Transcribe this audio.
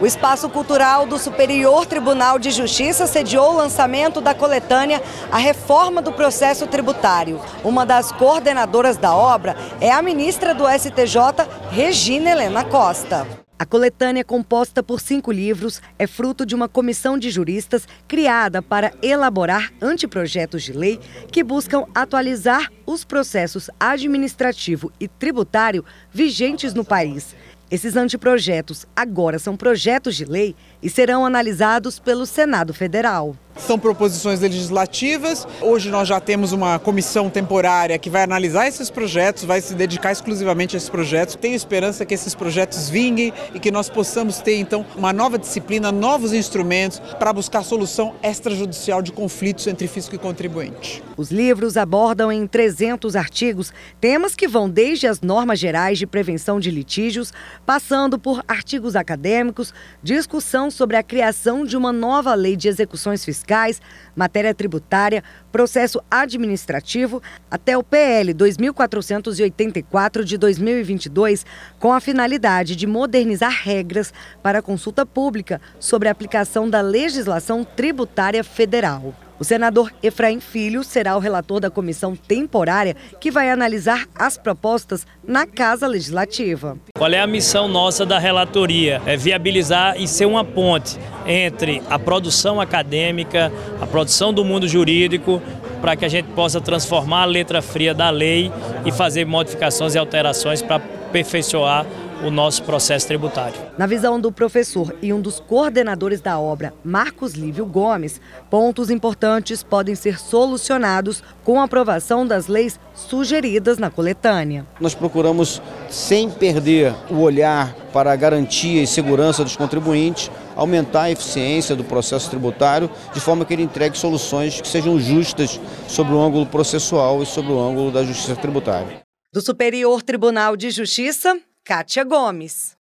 O Espaço Cultural do Superior Tribunal de Justiça sediou o lançamento da coletânea A Reforma do Processo Tributário. Uma das coordenadoras da obra é a ministra do STJ, Regina Helena Costa. A coletânea, composta por cinco livros, é fruto de uma comissão de juristas criada para elaborar anteprojetos de lei que buscam atualizar os processos administrativo e tributário vigentes no país. Esses anteprojetos agora são projetos de lei e serão analisados pelo Senado Federal. São proposições legislativas. Hoje nós já temos uma comissão temporária que vai analisar esses projetos, vai se dedicar exclusivamente a esses projetos. Tenho esperança que esses projetos vinguem e que nós possamos ter então uma nova disciplina, novos instrumentos para buscar solução extrajudicial de conflitos entre fisco e contribuinte. Os livros abordam em 300 artigos temas que vão desde as normas gerais de prevenção de litígios, passando por artigos acadêmicos, discussão sobre a criação de uma nova lei de execuções fiscais, matéria tributária, processo administrativo, até o PL 2484 de 2022, com a finalidade de modernizar regras para consulta pública sobre a aplicação da legislação tributária federal. O senador Efraim Filho será o relator da comissão temporária que vai analisar as propostas na Casa Legislativa. Qual é a missão nossa da relatoria? É viabilizar e ser uma ponte entre a produção acadêmica, a produção do mundo jurídico, para que a gente possa transformar a letra fria da lei e fazer modificações e alterações para aperfeiçoar o nosso processo tributário. Na visão do professor e um dos coordenadores da obra, Marcos Lívio Gomes, pontos importantes podem ser solucionados com a aprovação das leis sugeridas na coletânea. Nós procuramos, sem perder o olhar para a garantia e segurança dos contribuintes, aumentar a eficiência do processo tributário, de forma que ele entregue soluções que sejam justas sobre o ângulo processual e sobre o ângulo da justiça tributária. Do Superior Tribunal de Justiça, Kátia Gomes.